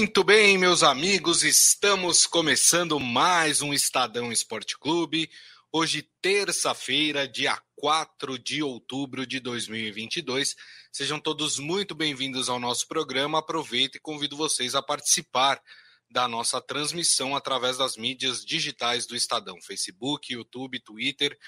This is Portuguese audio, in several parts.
Muito bem, meus amigos, estamos começando mais um Estadão Esporte Clube. Hoje, terça-feira, dia 4 de outubro de 2022. Sejam todos muito bem-vindos ao nosso programa. Aproveito e convido vocês a participar da nossa transmissão através das mídias digitais do Estadão, Facebook, YouTube, Twitter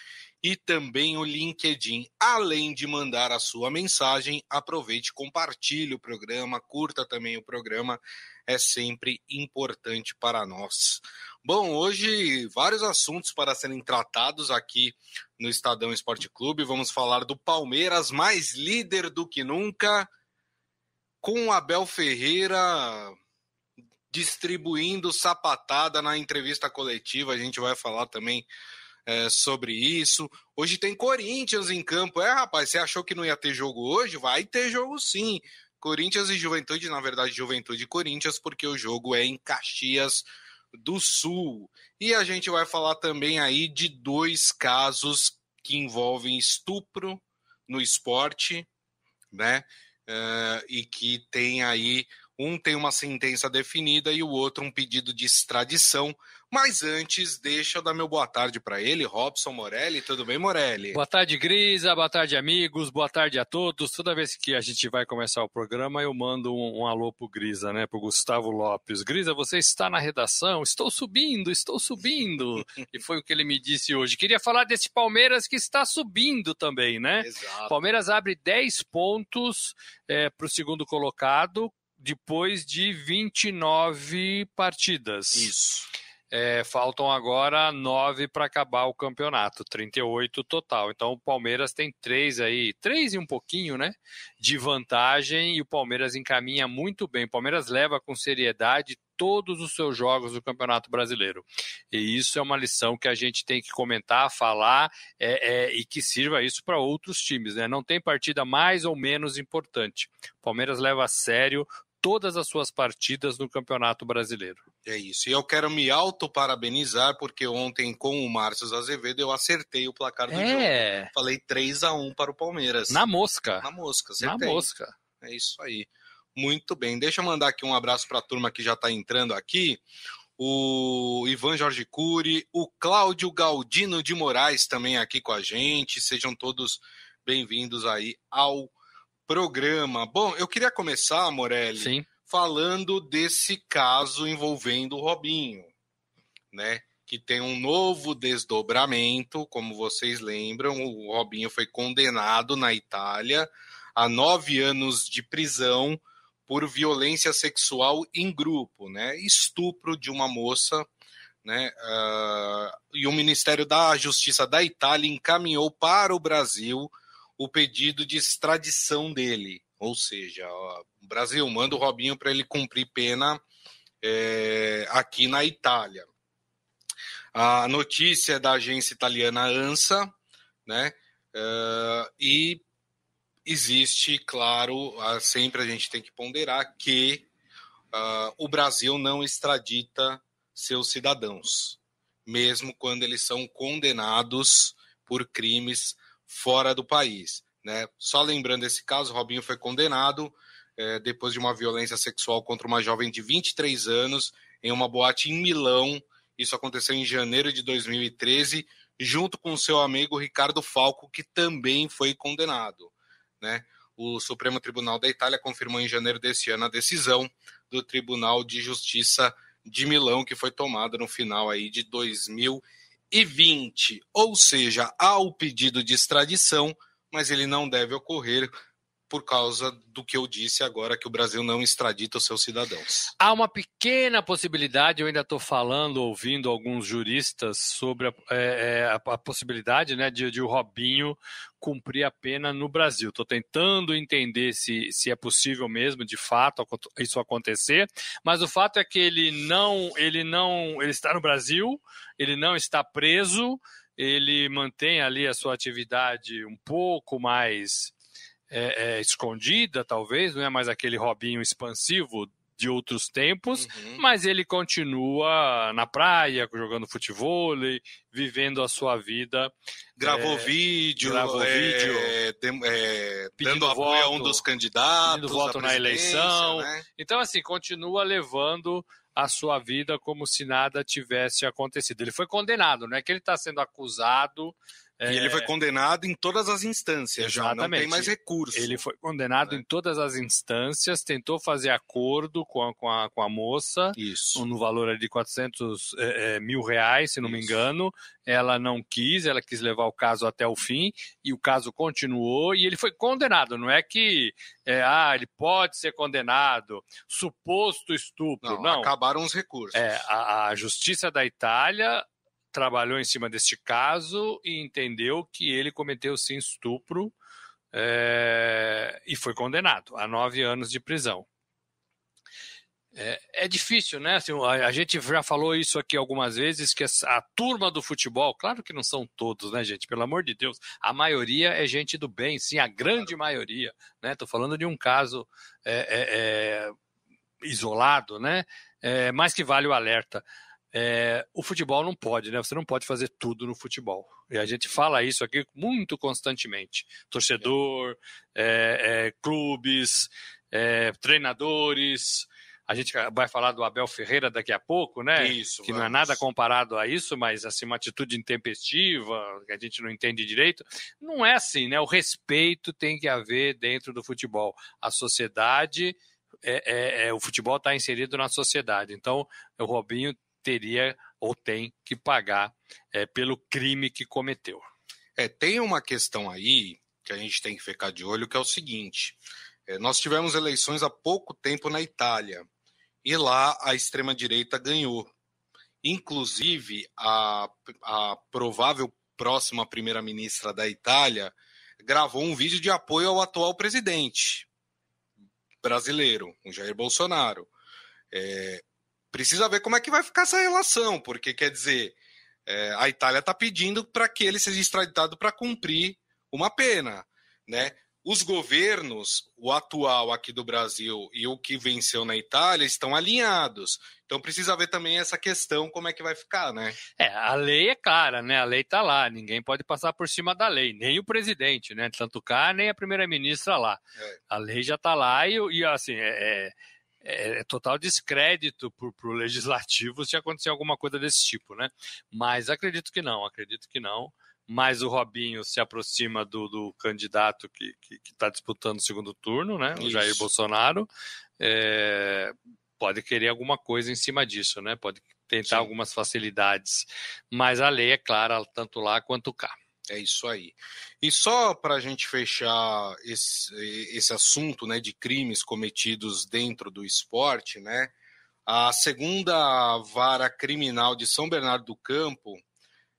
e também o LinkedIn. Além de mandar a sua mensagem, aproveite, compartilhe o programa, curta também o programa, é sempre importante para nós. Bom, hoje vários assuntos para serem tratados aqui no Estadão Esporte Clube. Vamos falar do Palmeiras, mais líder do que nunca, com Abel Ferreira distribuindo sapatada na entrevista coletiva. A gente vai falar também é, sobre isso. Hoje tem Corinthians em campo. É, rapaz, você achou que não ia ter jogo hoje? Vai ter jogo sim. Corinthians e Juventude, na verdade, Juventude e Corinthians, porque o jogo é em Caxias do Sul. E a gente vai falar também aí de dois casos que envolvem estupro no esporte, né? Uh, e que tem aí um tem uma sentença definida e o outro um pedido de extradição. Mas antes, deixa eu dar meu boa tarde para ele, Robson Morelli. Tudo bem, Morelli? Boa tarde, Grisa. Boa tarde, amigos. Boa tarde a todos. Toda vez que a gente vai começar o programa, eu mando um, um alô pro Grisa, né? Pro Gustavo Lopes. Grisa, você está na redação? Estou subindo, estou subindo. e foi o que ele me disse hoje. Queria falar desse Palmeiras que está subindo também, né? Exato. Palmeiras abre 10 pontos é, para o segundo colocado, depois de 29 partidas. Isso. É, faltam agora nove para acabar o campeonato, 38 total. Então o Palmeiras tem três aí, três e um pouquinho, né? De vantagem e o Palmeiras encaminha muito bem. O Palmeiras leva com seriedade todos os seus jogos do Campeonato Brasileiro. E isso é uma lição que a gente tem que comentar, falar é, é, e que sirva isso para outros times. Né? Não tem partida mais ou menos importante. O Palmeiras leva a sério todas as suas partidas no Campeonato Brasileiro. É isso. E eu quero me auto-parabenizar, porque ontem, com o Márcio Azevedo, eu acertei o placar do é. jogo. Falei 3 a 1 para o Palmeiras. Na mosca. Na mosca, acertei. Na mosca. É isso aí. Muito bem. Deixa eu mandar aqui um abraço para a turma que já está entrando aqui. O Ivan Jorge Cury, o Cláudio Galdino de Moraes também aqui com a gente. Sejam todos bem-vindos aí ao programa. Bom, eu queria começar, Morelli, Sim. falando desse caso envolvendo o Robinho, né? Que tem um novo desdobramento, como vocês lembram, o Robinho foi condenado na Itália a nove anos de prisão por violência sexual em grupo, né? Estupro de uma moça, né? Uh, e o Ministério da Justiça da Itália encaminhou para o Brasil o pedido de extradição dele. Ou seja, ó, o Brasil manda o Robinho para ele cumprir pena é, aqui na Itália. A notícia é da agência italiana ANSA, né? Uh, e existe, claro, sempre a gente tem que ponderar que uh, o Brasil não extradita seus cidadãos, mesmo quando eles são condenados por crimes fora do país. Né? Só lembrando esse caso, Robinho foi condenado é, depois de uma violência sexual contra uma jovem de 23 anos em uma boate em Milão. Isso aconteceu em janeiro de 2013, junto com seu amigo Ricardo Falco, que também foi condenado. Né? O Supremo Tribunal da Itália confirmou em janeiro desse ano a decisão do Tribunal de Justiça de Milão, que foi tomada no final aí de 2013 e 20, ou seja, há o pedido de extradição, mas ele não deve ocorrer por causa do que eu disse agora, que o Brasil não extradita os seus cidadãos. Há uma pequena possibilidade, eu ainda estou falando, ouvindo alguns juristas sobre a, é, é, a, a possibilidade né, de, de, o Robinho cumprir a pena no Brasil. Estou tentando entender se, se é possível mesmo, de fato, isso acontecer, mas o fato é que ele não, ele não, ele está no Brasil, ele não está preso, ele mantém ali a sua atividade um pouco mais é, é, escondida, talvez, não é mais aquele Robinho expansivo de outros tempos, uhum. mas ele continua na praia, jogando futebol, vivendo a sua vida. Gravou é, vídeo, gravou é, vídeo é, dando apoio voto, a um dos candidatos. Voto na eleição. Né? Então, assim, continua levando a sua vida como se nada tivesse acontecido. Ele foi condenado, não é que ele está sendo acusado e ele foi é. condenado em todas as instâncias Exatamente. já, não tem mais recurso. Ele foi condenado né? em todas as instâncias, tentou fazer acordo com a, com a, com a moça, Isso. no valor de 400 é, é, mil reais, se não Isso. me engano. Ela não quis, ela quis levar o caso até o fim, e o caso continuou, e ele foi condenado. Não é que, é, ah, ele pode ser condenado, suposto estupro. Não, não. acabaram os recursos. É, a, a Justiça da Itália trabalhou em cima deste caso e entendeu que ele cometeu sim estupro é, e foi condenado a nove anos de prisão. É, é difícil, né? Assim, a, a, gente já falou isso aqui algumas vezes, que a, turma do futebol, claro que não são todos, né, gente? Pelo amor de Deus, a maioria é gente do bem, sim, a grande maioria, né? Tô falando de um caso é, é, é isolado, né? É, mas que vale o alerta. É, o futebol não pode, né? Você não pode fazer tudo no futebol. E a gente fala isso aqui muito constantemente. Torcedor, é, é, clubes, é, treinadores. A gente vai falar do Abel Ferreira daqui a pouco, né? Isso. Que vamos. não é nada comparado a isso, mas assim uma atitude intempestiva que a gente não entende direito. Não é assim, né? O respeito tem que haver dentro do futebol. A sociedade é, é, é, o futebol está inserido na sociedade. Então, o Robinho teria ou tem que pagar é, pelo crime que cometeu. É, tem uma questão aí que a gente tem que ficar de olho, que é o seguinte: é, nós tivemos eleições há pouco tempo na Itália e lá a extrema-direita ganhou. Inclusive, a, a provável próxima primeira-ministra da Itália gravou um vídeo de apoio ao atual presidente brasileiro, o Jair Bolsonaro. É, precisa ver como é que vai ficar essa relação, porque quer dizer, é, a Itália está pedindo para que ele seja extraditado para cumprir uma pena, né? Os governos, o atual aqui do Brasil e o que venceu na Itália, estão alinhados. Então precisa ver também essa questão, como é que vai ficar, né? É, a lei é clara, né? A lei está lá, ninguém pode passar por cima da lei, nem o presidente, né? Tanto cá, nem a primeira-ministra lá. É. A lei já está lá e, e assim, é, é é, é, total descrédito para o legislativo se acontecer alguma coisa desse tipo, né? Mas acredito que não, acredito que não. Mas o Robinho se aproxima do, do candidato que está disputando o segundo turno, né? O Isso. Jair Bolsonaro. É, pode querer alguma coisa em cima disso, né? Pode tentar Sim. algumas facilidades. Mas a lei é clara, tanto lá quanto cá. É isso aí. E só para a gente fechar esse, esse assunto né, de crimes cometidos dentro do esporte, né, a segunda vara criminal de São Bernardo do Campo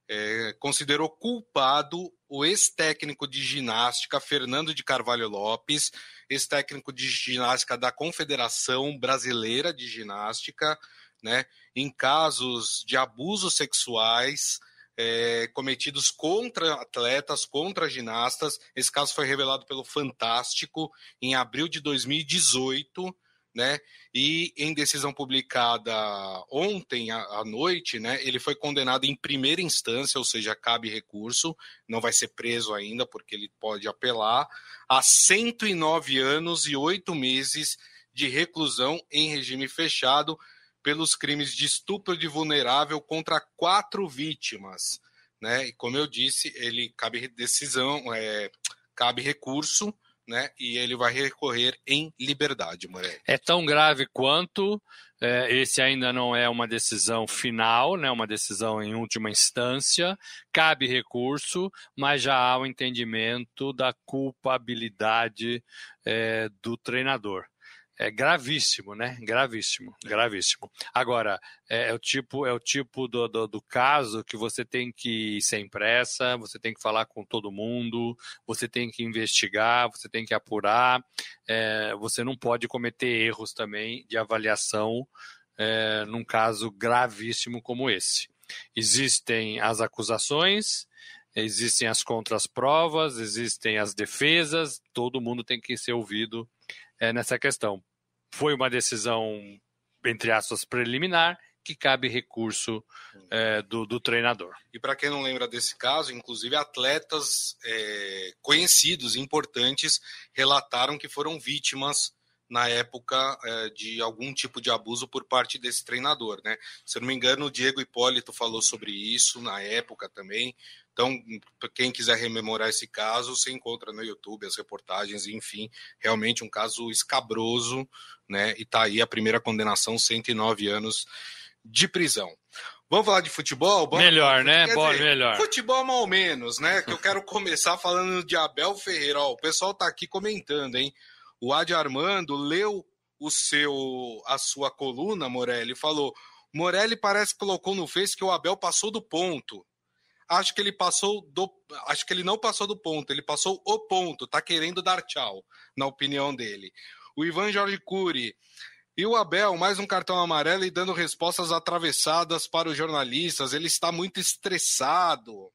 é, considerou culpado o ex-técnico de ginástica Fernando de Carvalho Lopes, ex-técnico de ginástica da Confederação Brasileira de Ginástica, né, em casos de abusos sexuais é, cometidos contra atletas, contra ginastas. Esse caso foi revelado pelo Fantástico em abril de 2018. Né? E em decisão publicada ontem à noite, né, ele foi condenado em primeira instância, ou seja, cabe recurso, não vai ser preso ainda, porque ele pode apelar, a 109 anos e 8 meses de reclusão em regime fechado, pelos crimes de estupro de vulnerável contra quatro vítimas. Né? E como eu disse, ele cabe decisão, é, cabe recurso, né? E ele vai recorrer em liberdade, Morelli. É tão grave quanto é, esse ainda não é uma decisão final, né? Uma decisão em última instância. Cabe recurso, mas já há o entendimento da culpabilidade é, do treinador é gravíssimo, né? Gravíssimo, gravíssimo. Agora, é, é o tipo, é o tipo do, do, do, caso que você tem que ir sem pressa, você tem que falar com todo mundo, você tem que investigar, você tem que apurar, é, você não pode cometer erros também de avaliação é, num caso gravíssimo como esse. Existem as acusações, existem as contras-provas, existem as defesas, todo mundo tem que ser ouvido é, nessa questão. Foi uma decisão entre aspas, preliminar, que cabe recurso é, do, do, treinador. E para quem não lembra desse caso, inclusive atletas é, conhecidos, importantes, relataram que foram vítimas na época é, de algum tipo de abuso por parte desse treinador, né? Se eu não me engano, o Diego Hipólito falou sobre isso na época também. Então, quem quiser rememorar esse caso, você encontra no YouTube as reportagens, enfim, realmente um caso escabroso, né? E tá aí a primeira condenação, 109 anos de prisão. Vamos falar de futebol? Melhor, né? Bom, dizer, melhor. Futebol mal menos, né? Que eu quero começar falando de Abel Ferreira. Ó, o pessoal tá aqui comentando, hein? O Adi Armando leu o seu a sua coluna, Morelli, falou: Morelli parece que colocou no Face que o Abel passou do ponto acho que ele passou do. Acho que ele não passou do ponto, ele passou o ponto, tá querendo dar tchau, na opinião dele. O Ivan Jorge Cury. E o Abel, mais um cartão amarelo e dando respostas atravessadas para os jornalistas. Ele está muito estressado.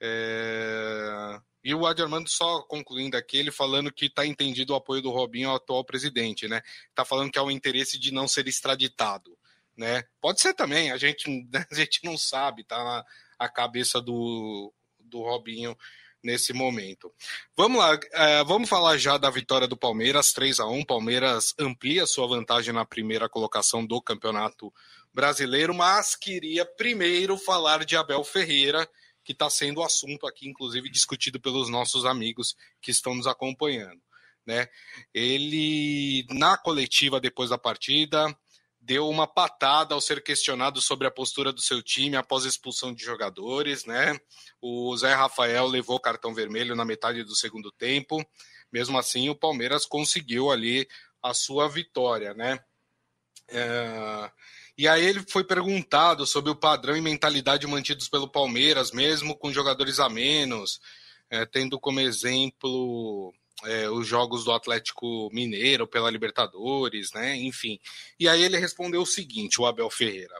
É... E o Adi só concluindo aqui, ele falando que está entendido o apoio do Robinho ao atual presidente, né? Está falando que há o interesse de não ser extraditado, né? Pode ser também, a gente, a gente não sabe, tá? A cabeça do, do Robinho nesse momento. Vamos lá, é, vamos falar já da vitória do Palmeiras, 3 a 1 Palmeiras amplia sua vantagem na primeira colocação do Campeonato Brasileiro, mas queria primeiro falar de Abel Ferreira, que está sendo assunto aqui, inclusive discutido pelos nossos amigos que estão nos acompanhando. Né? Ele, na coletiva depois da partida, deu uma patada ao ser questionado sobre a postura do seu time após a expulsão de jogadores, né? O Zé Rafael levou cartão vermelho na metade do segundo tempo. Mesmo assim, o Palmeiras conseguiu ali a sua vitória, né? É... E aí ele foi perguntado sobre o padrão e mentalidade mantidos pelo Palmeiras, mesmo com jogadores a menos, é, tendo como exemplo é, os jogos do Atlético Mineiro pela Libertadores, né? Enfim. E aí ele respondeu o seguinte, o Abel Ferreira.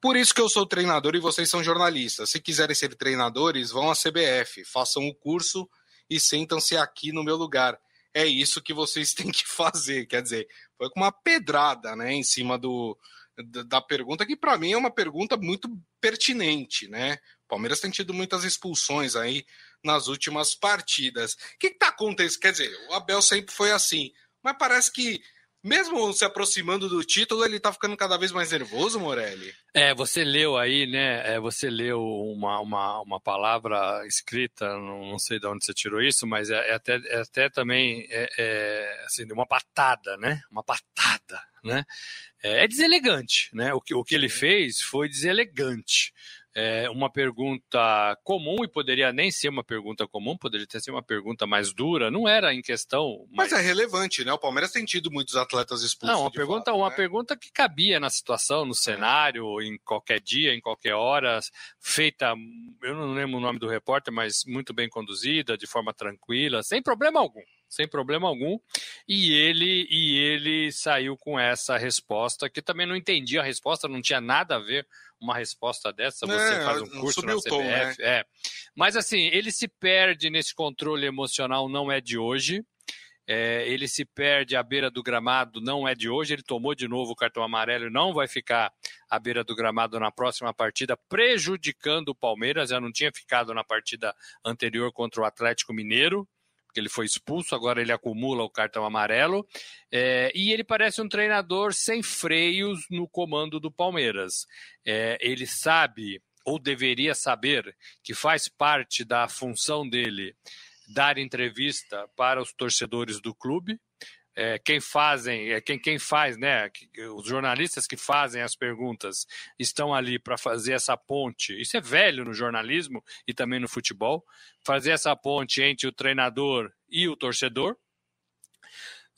Por isso que eu sou treinador e vocês são jornalistas. Se quiserem ser treinadores, vão à CBF, façam o curso e sentam-se aqui no meu lugar. É isso que vocês têm que fazer. Quer dizer, foi com uma pedrada, né, em cima do, da pergunta, que para mim é uma pergunta muito pertinente, né? O Palmeiras tem tido muitas expulsões aí nas últimas partidas. O que está acontecendo? Quer dizer, o Abel sempre foi assim, mas parece que mesmo se aproximando do título, ele está ficando cada vez mais nervoso, Morelli. É, você leu aí, né? É, você leu uma, uma, uma palavra escrita, não, sei de onde você tirou isso, mas é, é até, é até também é, é, assim, uma patada, né? Uma patada, né? É, é deselegante, né? O que, o que ele fez foi deselegante é, uma pergunta comum, e poderia nem ser uma pergunta comum, poderia ter sido uma pergunta mais dura, não era em questão. Mas, mas é relevante, né? O Palmeiras tem tido muitos atletas expulsos. Não, uma, pergunta, fato, uma né? pergunta que cabia na situação, no cenário, em qualquer dia, em qualquer hora, feita, eu não lembro o nome do repórter, mas muito bem conduzida, de forma tranquila, sem problema algum sem problema algum. E ele e ele saiu com essa resposta que também não entendi a resposta, não tinha nada a ver uma resposta dessa, você é, faz um curso na CBF. Tom, né? é. Mas assim, ele se perde nesse controle emocional, não é de hoje. É, ele se perde à beira do gramado, não é de hoje. Ele tomou de novo o cartão amarelo e não vai ficar à beira do gramado na próxima partida, prejudicando o Palmeiras. Já não tinha ficado na partida anterior contra o Atlético Mineiro porque ele foi expulso, agora ele acumula o cartão amarelo. É, e ele parece um treinador sem freios no comando do Palmeiras. É, ele sabe, ou deveria saber, que faz parte da função dele dar entrevista para os torcedores do clube, é, quem fazem, é, quem, quem faz, né? Os jornalistas que fazem as perguntas estão ali para fazer essa ponte. Isso é velho no jornalismo e também no futebol. Fazer essa ponte entre o treinador e o torcedor.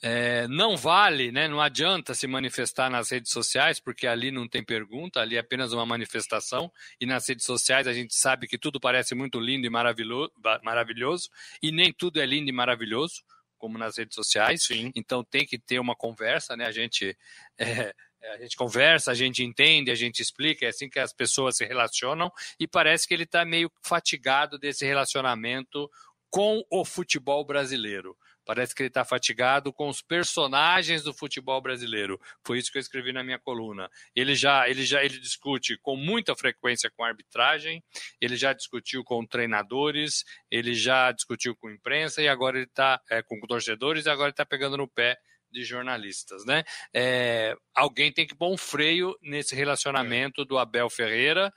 É, não vale, né, não adianta se manifestar nas redes sociais, porque ali não tem pergunta, ali é apenas uma manifestação, e nas redes sociais a gente sabe que tudo parece muito lindo e maravilhoso, maravilhoso e nem tudo é lindo e maravilhoso como nas redes sociais. Sim. Então tem que ter uma conversa, né? A gente é, a gente conversa, a gente entende, a gente explica, é assim que as pessoas se relacionam e parece que ele está meio fatigado desse relacionamento com o futebol brasileiro. Parece que ele está fatigado com os personagens do futebol brasileiro. Foi isso que eu escrevi na minha coluna. Ele já, ele já, ele discute com muita frequência com a arbitragem. Ele já discutiu com treinadores. Ele já discutiu com imprensa e agora ele está é, com torcedores. E agora ele está pegando no pé de jornalistas, né? É, alguém tem que pôr um freio nesse relacionamento do Abel Ferreira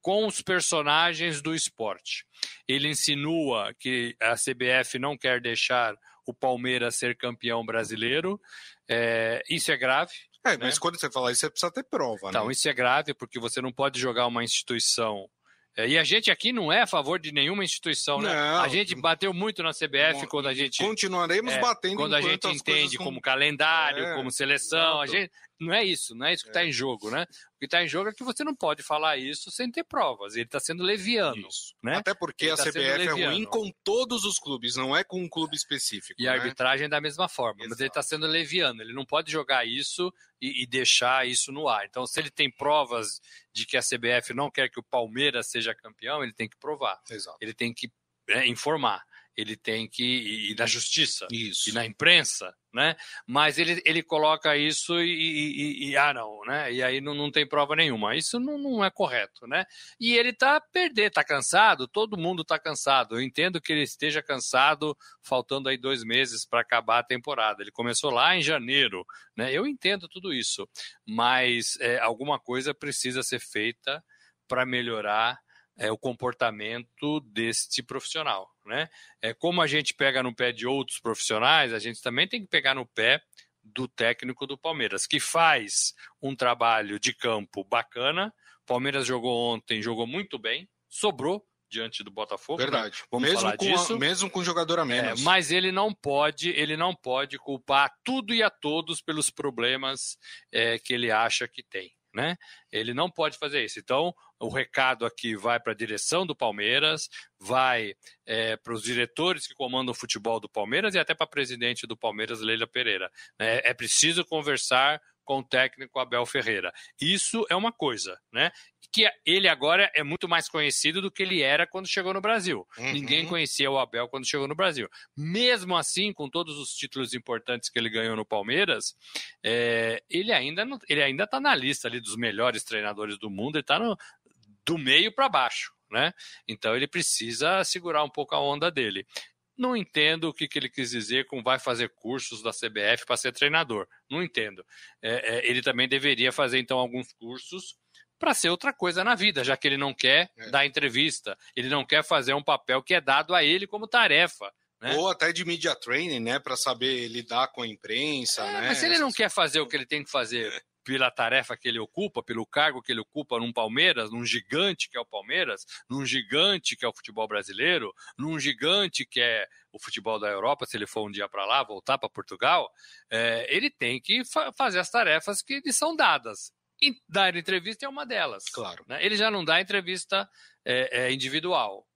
com os personagens do esporte. Ele insinua que a CBF não quer deixar o Palmeiras ser campeão brasileiro. É, isso é grave. É, mas né? quando você fala isso, você precisa ter prova. Então, né? isso é grave porque você não pode jogar uma instituição é, e a gente aqui não é a favor de nenhuma instituição, né? Não, a gente bateu muito na CBF quando a gente. Continuaremos é, batendo Quando a gente entende como calendário, é, como seleção. A gente, não é isso, não é isso que está é. em jogo, né? O que está em jogo é que você não pode falar isso sem ter provas. Ele está sendo leviano. Isso. Né? Até porque ele a tá CBF é ruim com todos os clubes, não é com um clube específico. E né? a arbitragem é da mesma forma, Exato. mas ele está sendo leviano. Ele não pode jogar isso e, e deixar isso no ar. Então, se ele tem provas de que a CBF não quer que o Palmeiras seja campeão, ele tem que provar. Exato. Ele tem que é, informar ele tem que ir na justiça isso. e na imprensa, né? Mas ele, ele coloca isso e, e, e ah não, né? E aí não, não tem prova nenhuma. Isso não, não é correto, né? E ele tá perder, tá cansado. Todo mundo tá cansado. Eu entendo que ele esteja cansado, faltando aí dois meses para acabar a temporada. Ele começou lá em janeiro, né? Eu entendo tudo isso, mas é, alguma coisa precisa ser feita para melhorar é, o comportamento deste profissional. Né? É, como a gente pega no pé de outros profissionais, a gente também tem que pegar no pé do técnico do Palmeiras, que faz um trabalho de campo bacana. Palmeiras jogou ontem, jogou muito bem, sobrou diante do Botafogo. Né? Verdade. Né? Vamos mesmo falar com disso. A, mesmo com jogador a menos. É, mas ele não pode, ele não pode culpar tudo e a todos pelos problemas é, que ele acha que tem né? Ele não pode fazer isso. Então, o recado aqui vai para a direção do Palmeiras, vai é, para os diretores que comandam o futebol do Palmeiras e até para a presidente do Palmeiras, Leila Pereira. É, é preciso conversar com o técnico Abel Ferreira. Isso é uma coisa, né? Que ele agora é muito mais conhecido do que ele era quando chegou no Brasil. Uhum. Ninguém conhecia o Abel quando chegou no Brasil. Mesmo assim, com todos os títulos importantes que ele ganhou no Palmeiras, é, ele ainda não, ele ainda está na lista ali dos melhores treinadores do mundo. Ele está do meio para baixo. Né? Então ele precisa segurar um pouco a onda dele. Não entendo o que, que ele quis dizer com vai fazer cursos da CBF para ser treinador. Não entendo. É, é, ele também deveria fazer, então, alguns cursos para ser outra coisa na vida, já que ele não quer é. dar entrevista, ele não quer fazer um papel que é dado a ele como tarefa. Né? Ou até de media training, né, para saber lidar com a imprensa, é, né? Mas se ele não quer fazer o que ele tem que fazer pela tarefa que ele ocupa, pelo cargo que ele ocupa num Palmeiras, num gigante que é o Palmeiras, num gigante que é o futebol brasileiro, num gigante que é o futebol da Europa, se ele for um dia para lá, voltar para Portugal, é, ele tem que fa fazer as tarefas que lhe são dadas. E dar entrevista é uma delas. Claro. Né? Ele já não dá entrevista é, é, individual.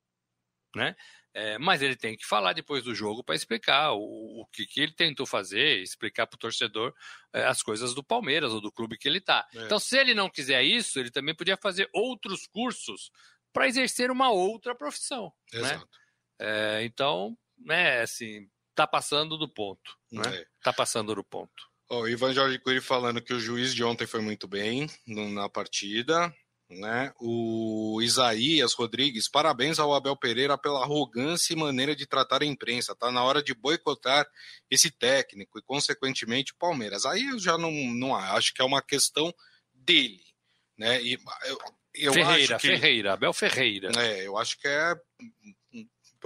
Né? É, mas ele tem que falar depois do jogo para explicar o, o que, que, ele tentou fazer, explicar para o torcedor é, as coisas do Palmeiras ou do clube que ele está. É. Então, se ele não quiser isso, ele também podia fazer outros cursos para exercer uma outra profissão. Né? Exato. Né? então, né, assim, tá passando do ponto. Né? É. Tá passando do ponto. O Ivan Jorge Cury falando que o juiz de ontem foi muito bem na partida. Né? O Isaías Rodrigues, parabéns ao Abel Pereira pela arrogância e maneira de tratar a imprensa. Tá na hora de boicotar esse técnico e, consequentemente, o Palmeiras. Aí eu já não, não acho que é uma questão dele. Né? E eu, eu Ferreira, que, Ferreira, Abel Ferreira. É, eu acho que é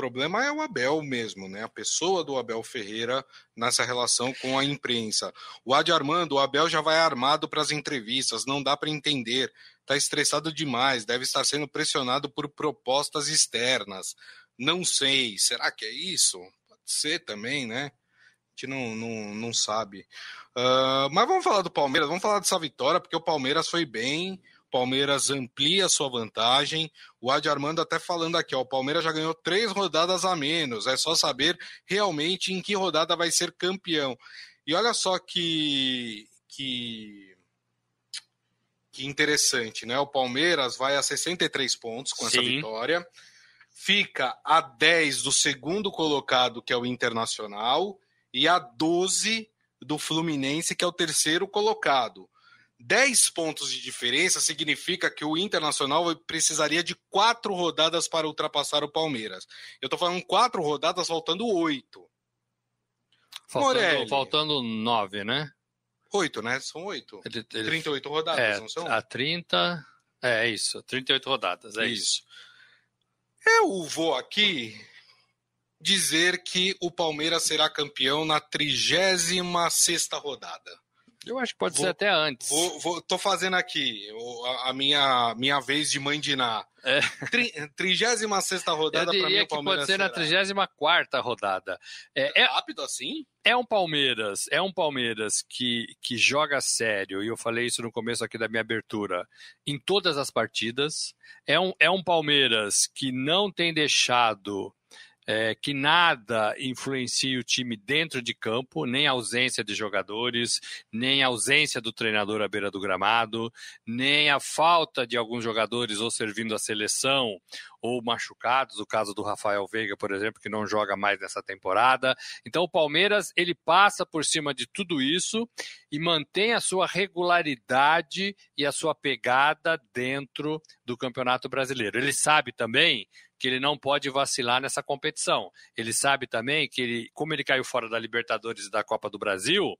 problema é o Abel mesmo, né? A pessoa do Abel Ferreira nessa relação com a imprensa. O Adi Armando, o Abel já vai armado para as entrevistas, não dá para entender. Está estressado demais, deve estar sendo pressionado por propostas externas. Não sei, será que é isso? Pode ser também, né? A gente não, não, não sabe. Uh, mas vamos falar do Palmeiras, vamos falar dessa vitória, porque o Palmeiras foi bem, Palmeiras amplia sua vantagem. O Adi Armando até falando aqui, ó, o Palmeiras já ganhou três rodadas a menos. É só saber realmente em que rodada vai ser campeão. E olha só que que que interessante, né? O Palmeiras vai a 63 pontos com Sim. essa vitória. fica a 10 do segundo colocado, que é o Internacional, e a 12 do Fluminense, que é o terceiro colocado. 10 pontos de diferença significa que o Internacional precisaria de quatro rodadas para ultrapassar o Palmeiras. Eu estou falando quatro rodadas, faltando oito. Faltando, faltando nove, né? Oito, né? São oito. Ele, ele... 38 rodadas, é, não são? A 30. É, é isso, 38 rodadas, é isso. isso. Eu vou aqui dizer que o Palmeiras será campeão na 36 rodada. Eu acho que pode vou, ser até antes. Vou, vou, tô fazendo aqui a, minha, minha vez de mandinar. É. 36 rodada para mim o Palmeiras. Pode ser na 34 rodada. É, é, rápido assim? É um Palmeiras, é um Palmeiras que, que joga sério, e eu falei isso no começo aqui da minha abertura, em todas as partidas. É um, é um Palmeiras que não tem deixado é, que nada influencie o time dentro de campo, nem a ausência de jogadores, nem a ausência do treinador à beira do gramado, nem a falta de alguns jogadores ou servindo a seleção ou machucados, o caso do Rafael Veiga, por exemplo, que não joga mais nessa temporada. Então o Palmeiras, ele passa por cima de tudo isso e mantém a sua regularidade e a sua pegada dentro do Campeonato Brasileiro. Ele sabe também que ele não pode vacilar nessa competição. Ele sabe também que, ele, como ele caiu fora da Libertadores e da Copa do Brasil,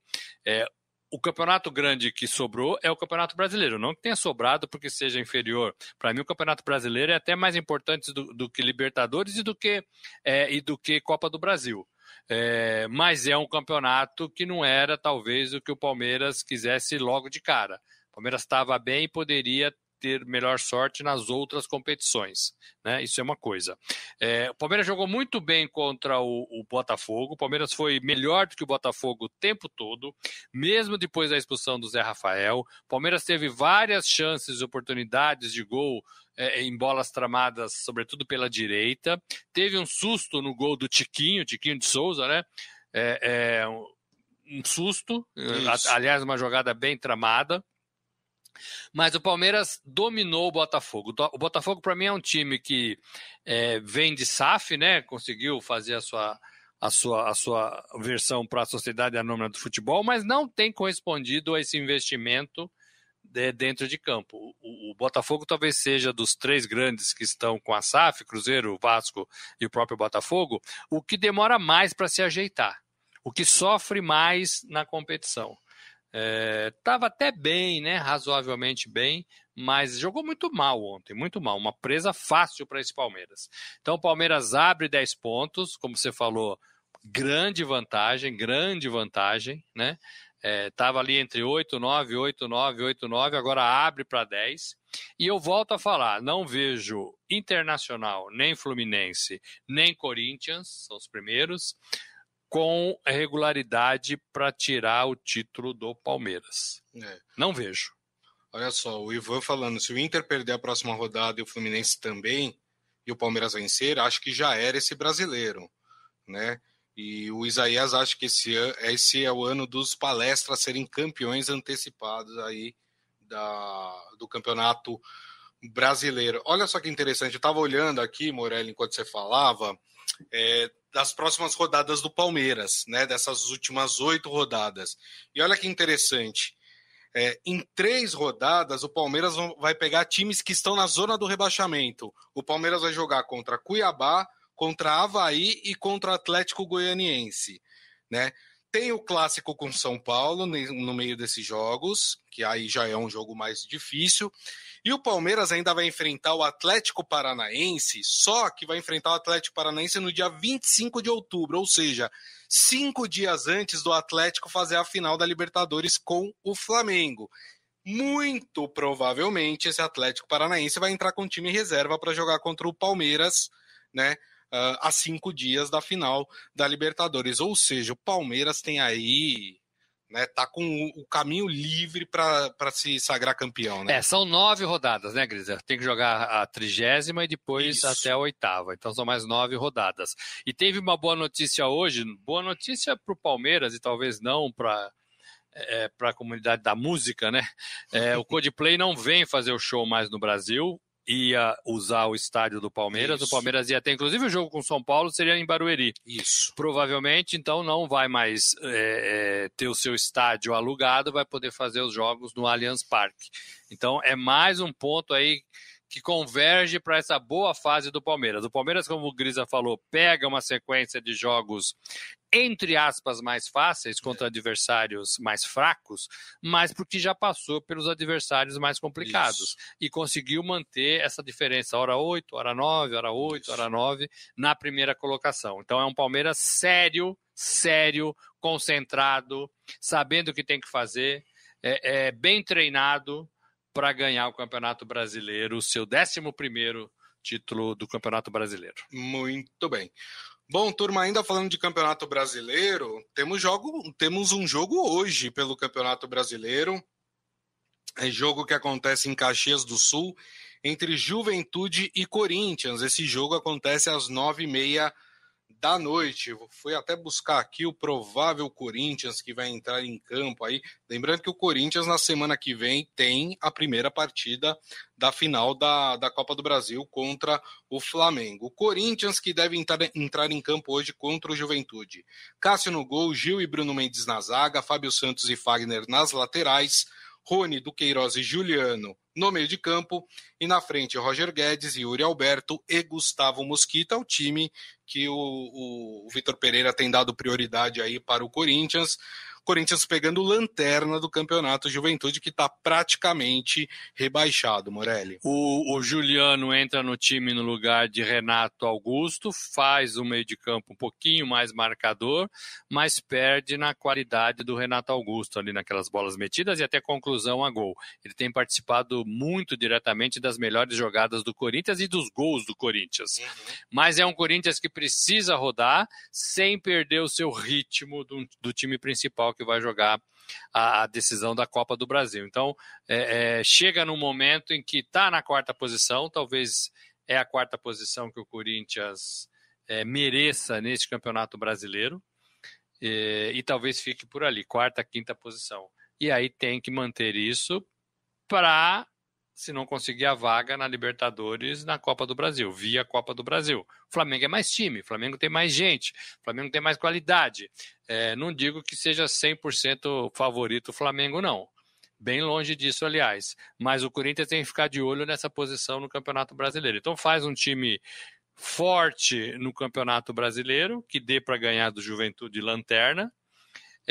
é, o campeonato grande que sobrou é o Campeonato Brasileiro. Não que tenha sobrado porque seja inferior. Para mim, o Campeonato Brasileiro é até mais importante do, do que Libertadores e do que, é, e do que Copa do Brasil. É, mas é um campeonato que não era, talvez, o que o Palmeiras quisesse logo de cara. O Palmeiras estava bem e poderia ter melhor sorte nas outras competições. Né? Isso é uma coisa. É, o Palmeiras jogou muito bem contra o, o, Botafogo. O Palmeiras foi melhor do que o Botafogo o tempo todo, mesmo depois da expulsão do Zé Rafael. O Palmeiras teve várias chances, oportunidades de gol é, em bolas tramadas, sobretudo pela direita. Teve um susto no gol do Tiquinho, Tiquinho de Souza, né? É, é um susto, Isso. aliás, uma jogada bem tramada. Mas o Palmeiras dominou o Botafogo. O Botafogo, para mim, é um time que é, vem de SAF, né? Conseguiu fazer a sua, a sua, a sua versão para a Sociedade Anônima do Futebol, mas não tem correspondido a esse investimento de, dentro de campo. O, o, Botafogo talvez seja dos três grandes que estão com a SAF, Cruzeiro, Vasco e o próprio Botafogo, o que demora mais para se ajeitar, o que sofre mais na competição. Estava é, até bem, né? Razoavelmente bem, mas jogou muito mal ontem, muito mal. Uma presa fácil para esse Palmeiras. Então o Palmeiras abre 10 pontos, como você falou, grande vantagem, grande vantagem, né? Estava é, ali entre 8, 9, 8, 9, 8, 9, agora abre para 10. E eu volto a falar, não vejo Internacional, nem Fluminense, nem Corinthians, são os primeiros com regularidade para tirar o título do Palmeiras. É. Não vejo. Olha só, o Ivan falando, se o Inter perder a próxima rodada e o Fluminense também, e o Palmeiras vencer, acho que já era esse brasileiro, né? E o Isaías acha que esse, esse é o ano dos palestras serem campeões antecipados aí da, do campeonato brasileiro. Olha só que interessante, eu estava olhando aqui, Morelli, enquanto você falava, é, das próximas rodadas do Palmeiras, né? Dessas últimas oito rodadas. E olha que interessante. É, em três rodadas, o Palmeiras vai pegar times que estão na zona do rebaixamento. O Palmeiras vai jogar contra Cuiabá, contra Havaí e contra Atlético Goianiense. Né? Tem o clássico com São Paulo no meio desses jogos, que aí já é um jogo mais difícil. E o Palmeiras ainda vai enfrentar o Atlético Paranaense, só que vai enfrentar o Atlético Paranaense no dia 25 de outubro, ou seja, cinco dias antes do Atlético fazer a final da Libertadores com o Flamengo. Muito provavelmente esse Atlético Paranaense vai entrar com time reserva para jogar contra o Palmeiras, né? Uh, a cinco dias da final da Libertadores. Ou seja, o Palmeiras tem aí né, tá com o caminho livre para se sagrar campeão. Né? É, são nove rodadas, né, Grisa? Tem que jogar a trigésima e depois Isso. até a oitava. Então são mais nove rodadas. E teve uma boa notícia hoje, boa notícia para o Palmeiras e talvez não para é, para a comunidade da música, né? É, o Coldplay não vem fazer o show mais no Brasil ia usar o estádio do Palmeiras. Isso. O Palmeiras ia ter, inclusive, o jogo com o São Paulo seria em Barueri. Isso. Provavelmente, então, não vai mais é, é, ter o seu estádio alugado, vai poder fazer os jogos no Allianz Parque. Então, é mais um ponto aí que converge para essa boa fase do Palmeiras. O Palmeiras, como o Grisa falou, pega uma sequência de jogos entre aspas mais fáceis contra adversários mais fracos, mas porque já passou pelos adversários mais complicados Isso. e conseguiu manter essa diferença hora 8, hora 9, hora 8, Isso. hora 9 na primeira colocação. Então é um Palmeiras sério, sério, concentrado, sabendo o que tem que fazer, é, é bem treinado para ganhar o Campeonato Brasileiro, o seu 11 título do Campeonato Brasileiro. Muito bem. Bom, turma, ainda falando de Campeonato Brasileiro, temos, jogo, temos um jogo hoje pelo Campeonato Brasileiro. É jogo que acontece em Caxias do Sul, entre Juventude e Corinthians. Esse jogo acontece às nove e meia da noite. Fui até buscar aqui o provável Corinthians que vai entrar em campo aí. Lembrando que o Corinthians na semana que vem tem a primeira partida da final da, da Copa do Brasil contra o Flamengo. O Corinthians que deve entrar, entrar em campo hoje contra o Juventude. Cássio no gol, Gil e Bruno Mendes na zaga, Fábio Santos e Fagner nas laterais. Rony, Duqueiroz e Juliano no meio de campo, e na frente Roger Guedes, Yuri Alberto e Gustavo Mosquita, o time que o, o, o Vitor Pereira tem dado prioridade aí para o Corinthians. Corinthians pegando lanterna do campeonato Juventude, que está praticamente rebaixado, Morelli. O, o, Juliano entra no time no lugar de Renato Augusto, faz o meio de campo um pouquinho mais marcador, mas perde na qualidade do Renato Augusto ali naquelas bolas metidas e até conclusão a gol. Ele tem participado muito diretamente das melhores jogadas do Corinthians e dos gols do Corinthians. Uhum. Mas é um Corinthians que precisa rodar sem perder o seu ritmo do, do time principal que vai jogar a, a decisão da Copa do Brasil. Então, é, é, chega num momento em que está na quarta posição, talvez é a quarta posição que o Corinthians é, mereça neste campeonato brasileiro, e, e talvez fique por ali, quarta, quinta posição. E aí tem que manter isso para se não conseguir a vaga na Libertadores na Copa do Brasil, via Copa do Brasil. O Flamengo é mais time, o Flamengo tem mais gente, o Flamengo tem mais qualidade. É, não digo que seja 100% favorito o Flamengo, não. Bem longe disso, aliás. Mas o Corinthians tem que ficar de olho nessa posição no Campeonato Brasileiro. Então faz um time forte no Campeonato Brasileiro, que dê para ganhar do Juventude Lanterna,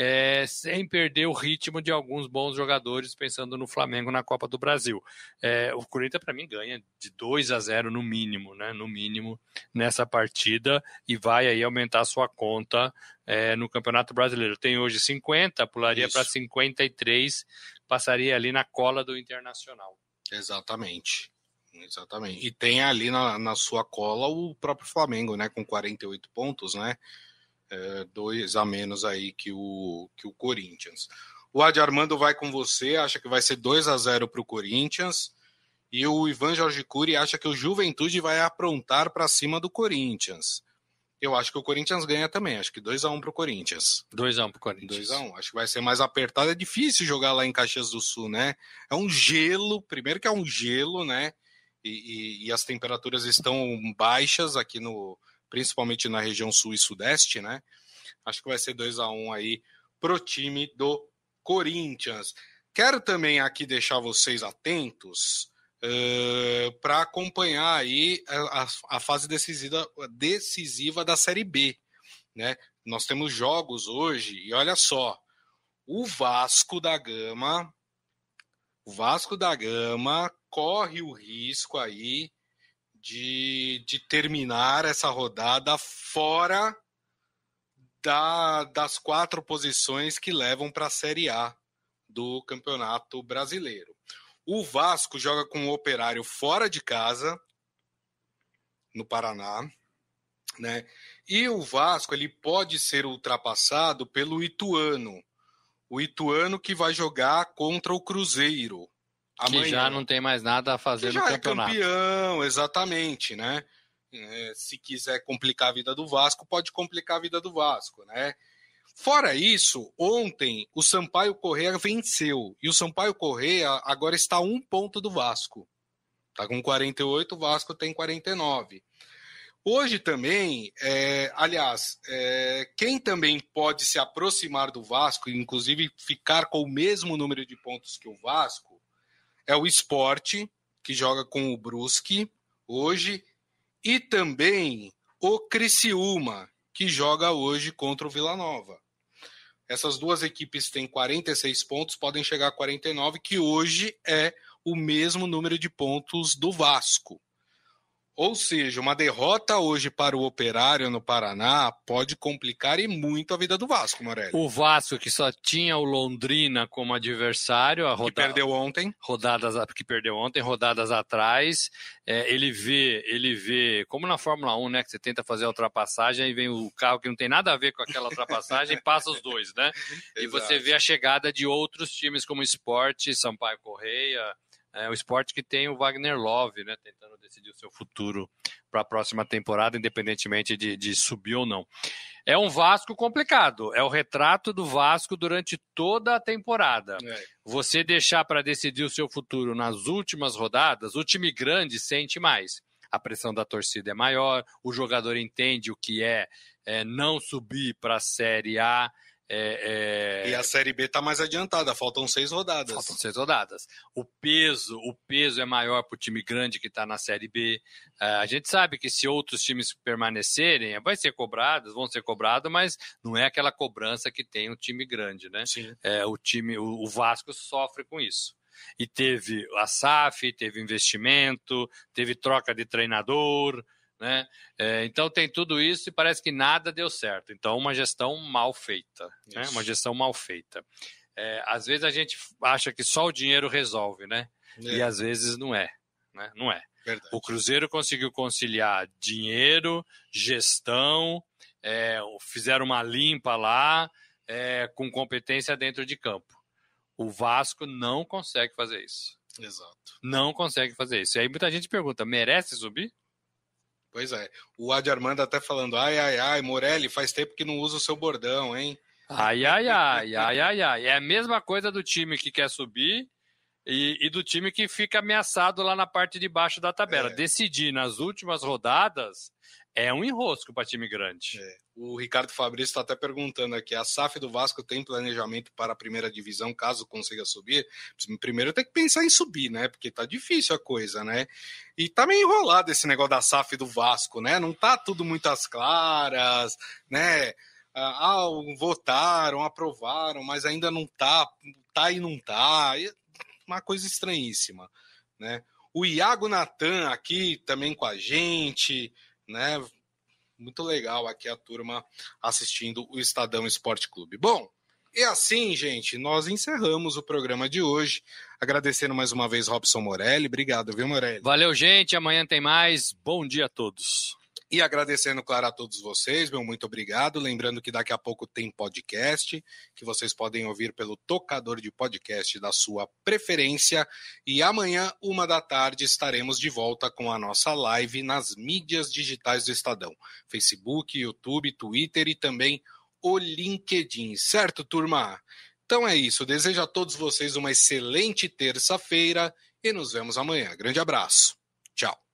é, sem perder o ritmo de alguns bons jogadores, pensando no Flamengo na Copa do Brasil. É, o Corinthians, para mim, ganha de 2 a 0 no mínimo, né? No mínimo, nessa partida, e vai aí aumentar sua conta é, no Campeonato Brasileiro. Tem hoje 50, pularia para 53, passaria ali na cola do Internacional. Exatamente. Exatamente. E tem ali na, na sua cola o próprio Flamengo, né? Com 48 pontos, né? É, dois a menos aí que o, que o Corinthians. O Adi Armando vai com você, acha que vai ser 2 a 0 para o Corinthians. E o Ivan Jorge Cury acha que o Juventude vai aprontar para cima do Corinthians. Eu acho que o Corinthians ganha também. Acho que 2 a 1 para o Corinthians. 2 a 1 para o Corinthians. 2 a 1 Acho que vai ser mais apertado. É difícil jogar lá em Caxias do Sul, né? É um gelo. Primeiro que é um gelo, né? E, e, e as temperaturas estão baixas aqui no, principalmente na região sul e sudeste, né? Acho que vai ser 2 a 1 um aí pro time do Corinthians. Quero também aqui deixar vocês atentos uh, para acompanhar aí a, a, fase decisiva, decisiva da Série B, né? Nós temos jogos hoje e olha só, o Vasco da Gama, o Vasco da Gama corre o risco aí de, de terminar essa rodada fora da, das quatro posições que levam para a Série A do Campeonato Brasileiro. O Vasco joga com o Operário fora de casa, no Paraná, né? E o Vasco ele pode ser ultrapassado pelo Ituano. O Ituano que vai jogar contra o Cruzeiro Amanhã. Que já não tem mais nada a fazer que no já é campeonato. É campeão, exatamente, né? É, se quiser complicar a vida do Vasco, pode complicar a vida do Vasco, né? Fora isso, ontem o Sampaio Correia venceu e o Sampaio Correia agora está a um ponto do Vasco. Está com 48, o Vasco tem 49. Hoje também, é, aliás, é, quem também pode se aproximar do Vasco, inclusive ficar com o mesmo número de pontos que o Vasco, é o Esporte, que joga com o Brusque hoje, e também o Criciúma, que joga hoje contra o Vila Nova. Essas duas equipes têm 46 pontos, podem chegar a 49, que hoje é o mesmo número de pontos do Vasco. Ou seja, uma derrota hoje para o Operário no Paraná pode complicar e muito a vida do Vasco, Morelli. O Vasco, que só tinha o Londrina como adversário, a roda... que perdeu ontem. Rodadas que perdeu ontem, rodadas atrás. É, ele vê, ele vê, como na Fórmula 1, né? Que você tenta fazer a ultrapassagem, aí vem o carro que não tem nada a ver com aquela ultrapassagem e passa os dois, né? e você vê a chegada de outros times como Esporte, Sampaio Correia. É o esporte que tem o Wagner Love, né, tentando decidir o seu futuro para a próxima temporada, independentemente de, de, subir ou não. É um Vasco complicado, é o retrato do Vasco durante toda a temporada. É. Você deixar para decidir o seu futuro nas últimas rodadas, o time grande sente mais. A pressão da torcida é maior, o jogador entende o que é, é não subir para a Série A. É, é... E a Série B está mais adiantada, faltam seis rodadas. Faltam seis rodadas. O peso, o peso é maior para o time grande que está na Série B. É, a gente sabe que se outros times permanecerem, vai ser cobrados, vão ser cobrados, mas não é aquela cobrança que tem o time grande, né? Sim. É, o time, o, o Vasco sofre com isso e teve a SAF, teve investimento, teve troca de treinador, né? É, então tem tudo isso e parece que nada deu certo. Então, uma gestão mal feita. Né? Uma gestão mal feita. É, às vezes a gente acha que só o dinheiro resolve, né? É. E às vezes não é. Né? Não é. Verdade. O Cruzeiro conseguiu conciliar dinheiro, gestão, é, fizeram uma limpa lá, é, com competência dentro de campo. O Vasco não consegue fazer isso. Exato. Não consegue fazer isso. E aí muita gente pergunta: merece subir? Pois é. O Adi Armando até falando, ai, ai, ai, Morelli, faz tempo que não usa o seu bordão, hein? Ai, ai, ai, ai, ai, ai. É a mesma coisa do time que quer subir e, e do time que fica ameaçado lá na parte de baixo da tabela. É. Decidir nas últimas rodadas é um enrosco para time grande. É. O Ricardo Fabrício está até perguntando aqui: a SAF do Vasco tem planejamento para a primeira divisão, caso consiga subir? Primeiro tem que pensar em subir, né? Porque tá difícil a coisa, né? E tá meio enrolado esse negócio da SAF do Vasco, né? Não tá tudo muito às claras, né? Ah, votaram, aprovaram, mas ainda não tá, tá e não tá. Uma coisa estranhíssima, né? O Iago Natan aqui também com a gente né? Muito legal aqui a turma assistindo o Estadão Esporte Clube. Bom, e assim, gente, nós encerramos o programa de hoje. Agradecendo mais uma vez Robson Morelli. Obrigado, viu, Morelli? Valeu, gente. Amanhã tem mais. Bom dia a todos. E agradecendo, claro, a todos vocês, meu muito obrigado. Lembrando que daqui a pouco tem podcast, que vocês podem ouvir pelo tocador de podcast da sua preferência. E amanhã, uma da tarde, estaremos de volta com a nossa live nas mídias digitais do Estadão: Facebook, YouTube, Twitter e também o LinkedIn. Certo, turma? Então é isso. Desejo a todos vocês uma excelente terça-feira e nos vemos amanhã. Grande abraço. Tchau.